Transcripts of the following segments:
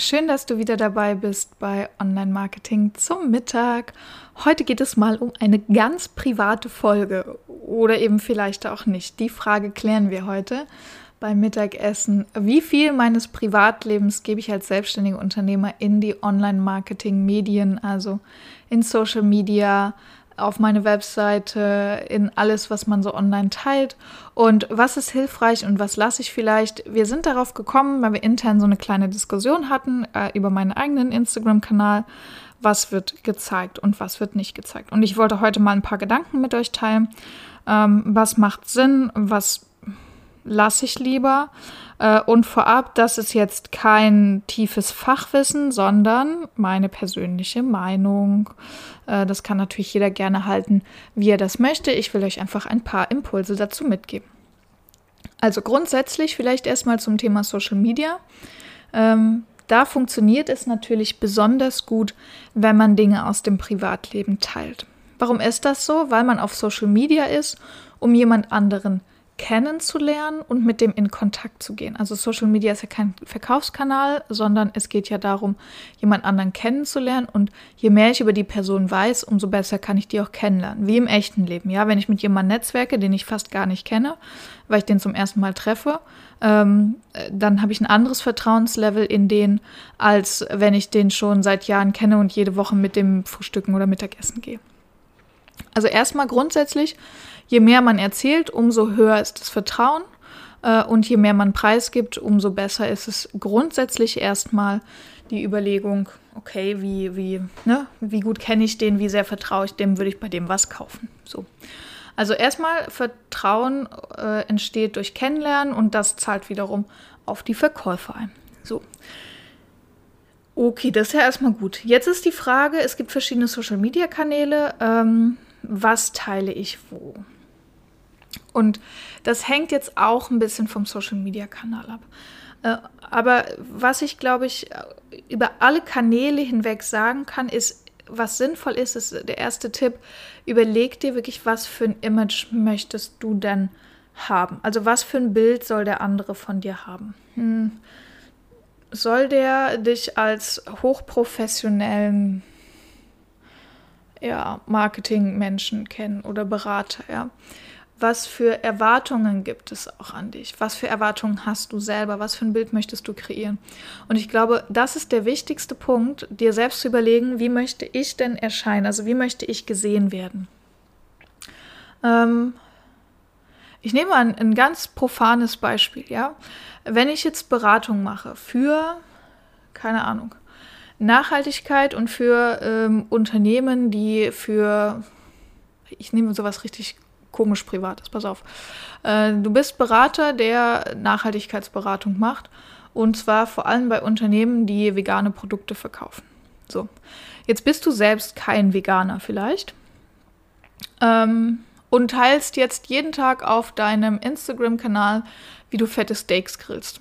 Schön, dass du wieder dabei bist bei Online Marketing zum Mittag. Heute geht es mal um eine ganz private Folge oder eben vielleicht auch nicht. Die Frage klären wir heute beim Mittagessen. Wie viel meines Privatlebens gebe ich als selbstständiger Unternehmer in die Online Marketing Medien, also in Social Media, auf meine Webseite, in alles, was man so online teilt und was ist hilfreich und was lasse ich vielleicht. Wir sind darauf gekommen, weil wir intern so eine kleine Diskussion hatten äh, über meinen eigenen Instagram-Kanal, was wird gezeigt und was wird nicht gezeigt. Und ich wollte heute mal ein paar Gedanken mit euch teilen. Ähm, was macht Sinn, was lasse ich lieber. Äh, und vorab, das ist jetzt kein tiefes Fachwissen, sondern meine persönliche Meinung. Äh, das kann natürlich jeder gerne halten, wie er das möchte. Ich will euch einfach ein paar Impulse dazu mitgeben. Also grundsätzlich vielleicht erstmal zum Thema Social Media. Ähm, da funktioniert es natürlich besonders gut, wenn man Dinge aus dem Privatleben teilt. Warum ist das so? Weil man auf Social Media ist, um jemand anderen kennenzulernen und mit dem in Kontakt zu gehen. Also Social Media ist ja kein Verkaufskanal, sondern es geht ja darum, jemand anderen kennenzulernen und je mehr ich über die Person weiß, umso besser kann ich die auch kennenlernen, wie im echten Leben. Ja, wenn ich mit jemandem netzwerke, den ich fast gar nicht kenne, weil ich den zum ersten Mal treffe, ähm, dann habe ich ein anderes Vertrauenslevel in den, als wenn ich den schon seit Jahren kenne und jede Woche mit dem Frühstücken oder Mittagessen gehe. Also erstmal grundsätzlich je mehr man erzählt, umso höher ist das Vertrauen. Äh, und je mehr man preisgibt, umso besser ist es grundsätzlich erstmal die Überlegung, okay, wie, wie, ne, wie gut kenne ich den, wie sehr vertraue ich dem, würde ich bei dem was kaufen. So. Also erstmal Vertrauen äh, entsteht durch Kennenlernen und das zahlt wiederum auf die Verkäufer ein. So. Okay, das ist ja erstmal gut. Jetzt ist die Frage, es gibt verschiedene Social-Media-Kanäle. Ähm, was teile ich wo? Und das hängt jetzt auch ein bisschen vom Social-Media-Kanal ab. Äh, aber was ich, glaube ich, über alle Kanäle hinweg sagen kann, ist, was sinnvoll ist, ist der erste Tipp, überleg dir wirklich, was für ein Image möchtest du denn haben? Also was für ein Bild soll der andere von dir haben? Hm. Soll der dich als hochprofessionellen ja, Marketingmenschen kennen oder Berater, ja? Was für Erwartungen gibt es auch an dich? Was für Erwartungen hast du selber? Was für ein Bild möchtest du kreieren? Und ich glaube, das ist der wichtigste Punkt, dir selbst zu überlegen, wie möchte ich denn erscheinen? Also wie möchte ich gesehen werden? Ähm, ich nehme ein, ein ganz profanes Beispiel, ja. Wenn ich jetzt Beratung mache für, keine Ahnung, Nachhaltigkeit und für ähm, Unternehmen, die für, ich nehme sowas richtig komisch privat ist. Pass auf. Äh, du bist Berater, der Nachhaltigkeitsberatung macht. Und zwar vor allem bei Unternehmen, die vegane Produkte verkaufen. So. Jetzt bist du selbst kein Veganer vielleicht. Ähm, und teilst jetzt jeden Tag auf deinem Instagram-Kanal, wie du fette Steaks grillst.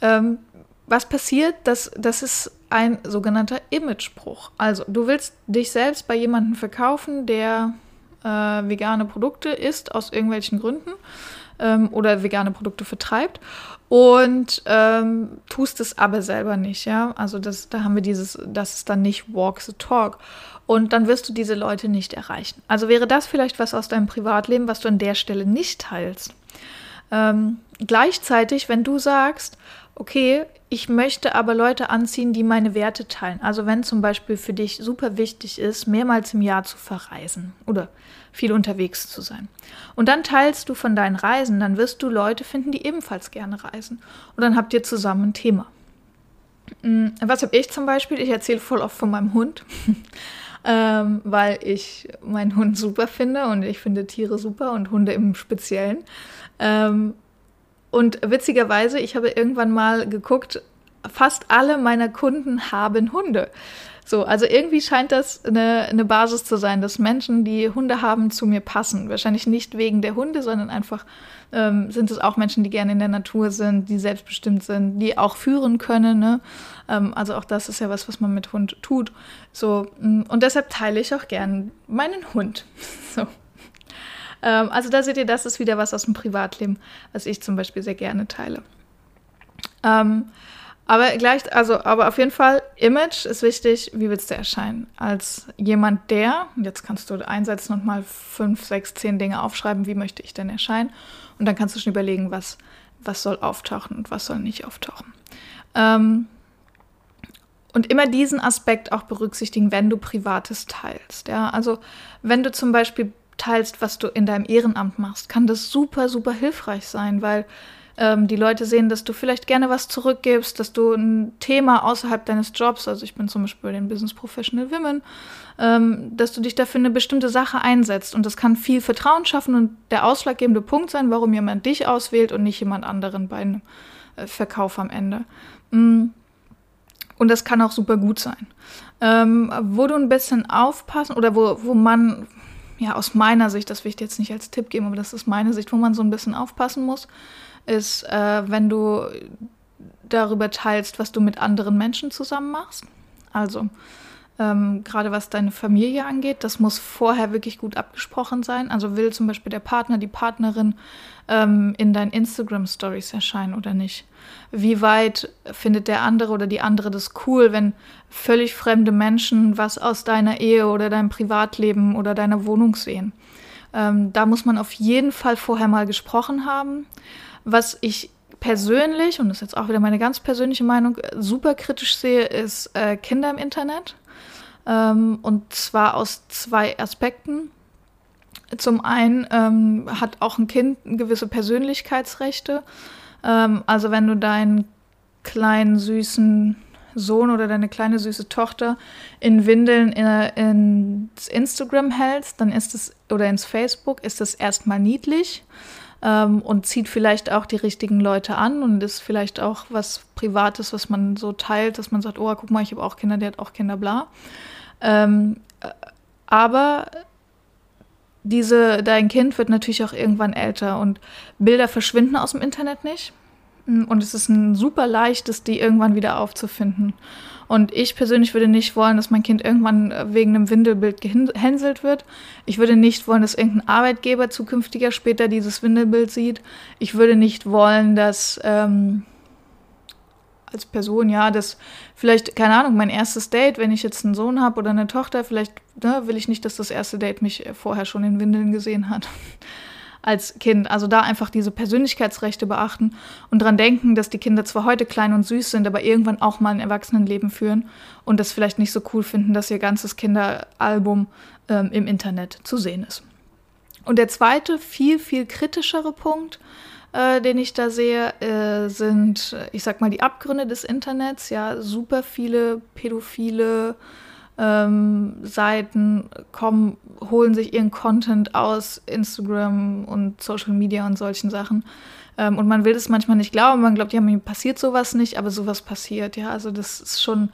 Ähm, was passiert? Das, das ist ein sogenannter Imagebruch. Also, du willst dich selbst bei jemandem verkaufen, der äh, vegane Produkte isst aus irgendwelchen Gründen ähm, oder vegane Produkte vertreibt und ähm, tust es aber selber nicht, ja. Also das, da haben wir dieses, das ist dann nicht Walk the Talk. Und dann wirst du diese Leute nicht erreichen. Also wäre das vielleicht was aus deinem Privatleben, was du an der Stelle nicht teilst. Ähm, gleichzeitig, wenn du sagst, okay, ich möchte aber Leute anziehen, die meine Werte teilen. Also wenn zum Beispiel für dich super wichtig ist, mehrmals im Jahr zu verreisen oder viel unterwegs zu sein. Und dann teilst du von deinen Reisen, dann wirst du Leute finden, die ebenfalls gerne reisen. Und dann habt ihr zusammen ein Thema. Mm, was habe ich zum Beispiel? Ich erzähle voll oft von meinem Hund, ähm, weil ich meinen Hund super finde und ich finde Tiere super und Hunde im Speziellen. Ähm, und witzigerweise, ich habe irgendwann mal geguckt, fast alle meiner Kunden haben Hunde. So, also irgendwie scheint das eine, eine Basis zu sein, dass Menschen, die Hunde haben, zu mir passen. Wahrscheinlich nicht wegen der Hunde, sondern einfach ähm, sind es auch Menschen, die gerne in der Natur sind, die selbstbestimmt sind, die auch führen können. Ne? Ähm, also auch das ist ja was, was man mit Hund tut. So, mm, und deshalb teile ich auch gern meinen Hund. so. Ähm, also da seht ihr, das ist wieder was aus dem Privatleben, was ich zum Beispiel sehr gerne teile. Ähm, aber gleich, also, aber auf jeden Fall, Image ist wichtig. Wie willst du erscheinen? Als jemand, der, jetzt kannst du einsetzen und mal fünf, sechs, zehn Dinge aufschreiben, wie möchte ich denn erscheinen? Und dann kannst du schon überlegen, was, was soll auftauchen und was soll nicht auftauchen. Ähm, und immer diesen Aspekt auch berücksichtigen, wenn du Privates teilst. Ja, also wenn du zum Beispiel teilst, was du in deinem Ehrenamt machst, kann das super, super hilfreich sein, weil ähm, die Leute sehen, dass du vielleicht gerne was zurückgibst, dass du ein Thema außerhalb deines Jobs, also ich bin zum Beispiel bei den Business Professional Women, ähm, dass du dich dafür eine bestimmte Sache einsetzt. Und das kann viel Vertrauen schaffen und der ausschlaggebende Punkt sein, warum jemand dich auswählt und nicht jemand anderen bei einem äh, Verkauf am Ende. Mm. Und das kann auch super gut sein. Ähm, wo du ein bisschen aufpassen oder wo, wo man, ja, aus meiner Sicht, das will ich dir jetzt nicht als Tipp geben, aber das ist meine Sicht, wo man so ein bisschen aufpassen muss, ist, äh, wenn du darüber teilst, was du mit anderen Menschen zusammen machst. Also ähm, gerade was deine Familie angeht, das muss vorher wirklich gut abgesprochen sein. Also will zum Beispiel der Partner, die Partnerin ähm, in deinen Instagram-Stories erscheinen oder nicht? Wie weit findet der andere oder die andere das cool, wenn völlig fremde Menschen was aus deiner Ehe oder deinem Privatleben oder deiner Wohnung sehen? Ähm, da muss man auf jeden Fall vorher mal gesprochen haben. Was ich persönlich, und das ist jetzt auch wieder meine ganz persönliche Meinung, super kritisch sehe, ist äh, Kinder im Internet. Ähm, und zwar aus zwei Aspekten. Zum einen ähm, hat auch ein Kind gewisse Persönlichkeitsrechte. Ähm, also wenn du deinen kleinen süßen Sohn oder deine kleine süße Tochter in Windeln in, ins Instagram hältst, dann ist es oder ins Facebook ist es erstmal niedlich ähm, und zieht vielleicht auch die richtigen Leute an und ist vielleicht auch was Privates, was man so teilt, dass man sagt, oh, guck mal, ich habe auch Kinder, der hat auch Kinder, bla. Ähm, aber diese, dein Kind wird natürlich auch irgendwann älter und Bilder verschwinden aus dem Internet nicht. Und es ist ein super leichtes, die irgendwann wieder aufzufinden. Und ich persönlich würde nicht wollen, dass mein Kind irgendwann wegen einem Windelbild gehänselt wird. Ich würde nicht wollen, dass irgendein Arbeitgeber zukünftiger später dieses Windelbild sieht. Ich würde nicht wollen, dass ähm, als Person, ja, dass vielleicht, keine Ahnung, mein erstes Date, wenn ich jetzt einen Sohn habe oder eine Tochter, vielleicht ne, will ich nicht, dass das erste Date mich vorher schon in Windeln gesehen hat als Kind. Also da einfach diese Persönlichkeitsrechte beachten und dran denken, dass die Kinder zwar heute klein und süß sind, aber irgendwann auch mal ein Erwachsenenleben führen und das vielleicht nicht so cool finden, dass ihr ganzes Kinderalbum ähm, im Internet zu sehen ist. Und der zweite, viel, viel kritischere Punkt, äh, den ich da sehe, äh, sind, ich sag mal, die Abgründe des Internets. Ja, super viele pädophile ähm, Seiten kommen, holen sich ihren Content aus Instagram und Social Media und solchen Sachen. Ähm, und man will das manchmal nicht glauben. Man glaubt, ja, mir passiert sowas nicht, aber sowas passiert. Ja, also das ist schon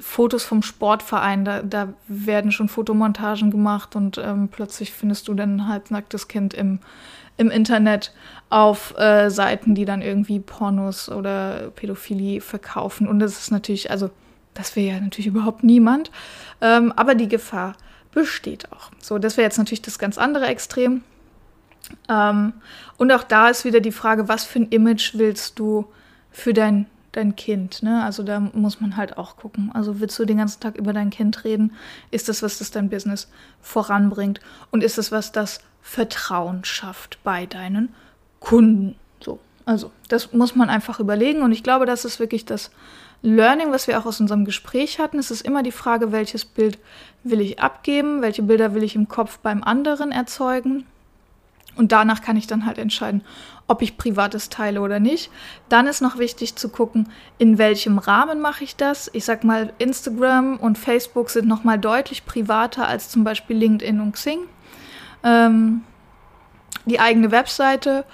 Fotos vom Sportverein, da, da werden schon Fotomontagen gemacht und ähm, plötzlich findest du dann halt nacktes Kind im, im Internet auf äh, Seiten, die dann irgendwie Pornos oder Pädophilie verkaufen. Und das ist natürlich, also das wäre ja natürlich überhaupt niemand. Ähm, aber die Gefahr besteht auch. So, das wäre jetzt natürlich das ganz andere Extrem. Ähm, und auch da ist wieder die Frage, was für ein Image willst du für dein, dein Kind? Ne? Also da muss man halt auch gucken. Also willst du den ganzen Tag über dein Kind reden? Ist das, was das dein Business voranbringt? Und ist das, was das Vertrauen schafft bei deinen Kunden? So, also das muss man einfach überlegen. Und ich glaube, das ist wirklich das Learning, was wir auch aus unserem Gespräch hatten, ist es immer die Frage, welches Bild will ich abgeben, welche Bilder will ich im Kopf beim anderen erzeugen. Und danach kann ich dann halt entscheiden, ob ich Privates teile oder nicht. Dann ist noch wichtig zu gucken, in welchem Rahmen mache ich das. Ich sag mal, Instagram und Facebook sind noch mal deutlich privater als zum Beispiel LinkedIn und Xing. Ähm, die eigene Webseite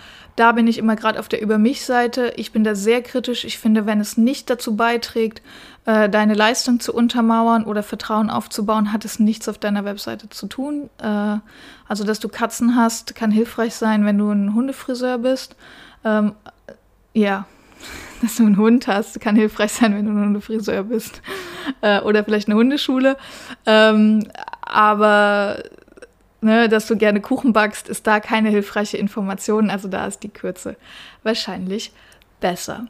da bin ich immer gerade auf der Über mich-Seite. Ich bin da sehr kritisch. Ich finde, wenn es nicht dazu beiträgt, äh, deine Leistung zu untermauern oder Vertrauen aufzubauen, hat es nichts auf deiner Webseite zu tun. Äh, also, dass du Katzen hast, kann hilfreich sein, wenn du ein Hundefriseur bist. Ähm, ja, dass du einen Hund hast, kann hilfreich sein, wenn du ein Hundefriseur bist. Äh, oder vielleicht eine Hundeschule. Ähm, aber ne, dass du gerne Kuchen backst, ist da keine hilfreiche Information. Also da ist die Kürze wahrscheinlich besser.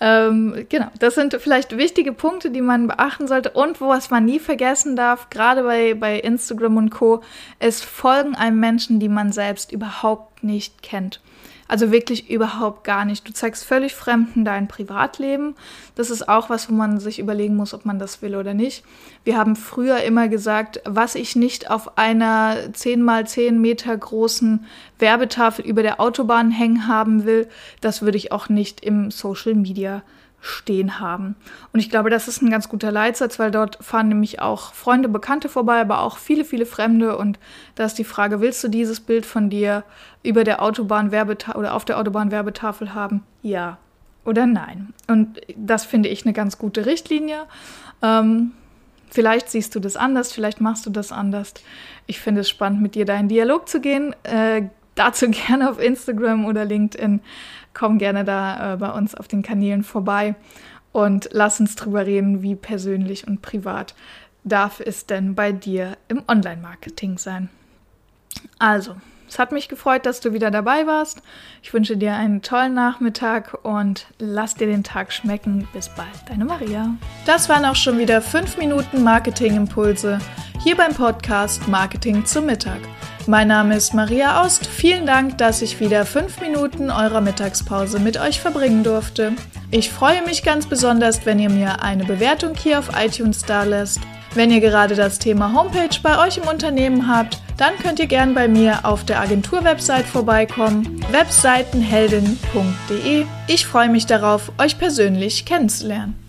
Ähm, genau, das sind vielleicht wichtige Punkte, die man beachten sollte. Und was man nie vergessen darf, gerade bei, bei Instagram und Co., es folgen einem Menschen, die man selbst überhaupt nicht kennt. Also wirklich überhaupt gar nicht. Du zeigst völlig Fremden dein Privatleben. Das ist auch was, wo man sich überlegen muss, ob man das will oder nicht. Wir haben früher immer gesagt, was ich nicht auf einer 10 mal 10 Meter großen Werbetafel über der Autobahn hängen haben will, das würde ich auch nicht im Social Media stehen haben. Und ich glaube, das ist ein ganz guter Leitsatz, weil dort fahren nämlich auch Freunde, Bekannte vorbei, aber auch viele, viele Fremde. Und da ist die Frage, willst du dieses Bild von dir über der Autobahn oder auf der Autobahn Werbetafel haben? Ja oder nein? Und das finde ich eine ganz gute Richtlinie. Ähm, vielleicht siehst du das anders, vielleicht machst du das anders. Ich finde es spannend, mit dir da in Dialog zu gehen. Äh, dazu gerne auf Instagram oder LinkedIn komm gerne da äh, bei uns auf den Kanälen vorbei und lass uns drüber reden, wie persönlich und privat darf es denn bei dir im Online-Marketing sein. Also, es hat mich gefreut, dass du wieder dabei warst. Ich wünsche dir einen tollen Nachmittag und lass dir den Tag schmecken. Bis bald, deine Maria. Das waren auch schon wieder 5 Minuten Marketing-Impulse hier beim Podcast Marketing zum Mittag. Mein Name ist Maria Aust. Vielen Dank, dass ich wieder fünf Minuten eurer Mittagspause mit euch verbringen durfte. Ich freue mich ganz besonders, wenn ihr mir eine Bewertung hier auf iTunes dalässt. Wenn ihr gerade das Thema Homepage bei euch im Unternehmen habt, dann könnt ihr gern bei mir auf der Agentur-Website vorbeikommen, webseitenheldin.de. Ich freue mich darauf, euch persönlich kennenzulernen.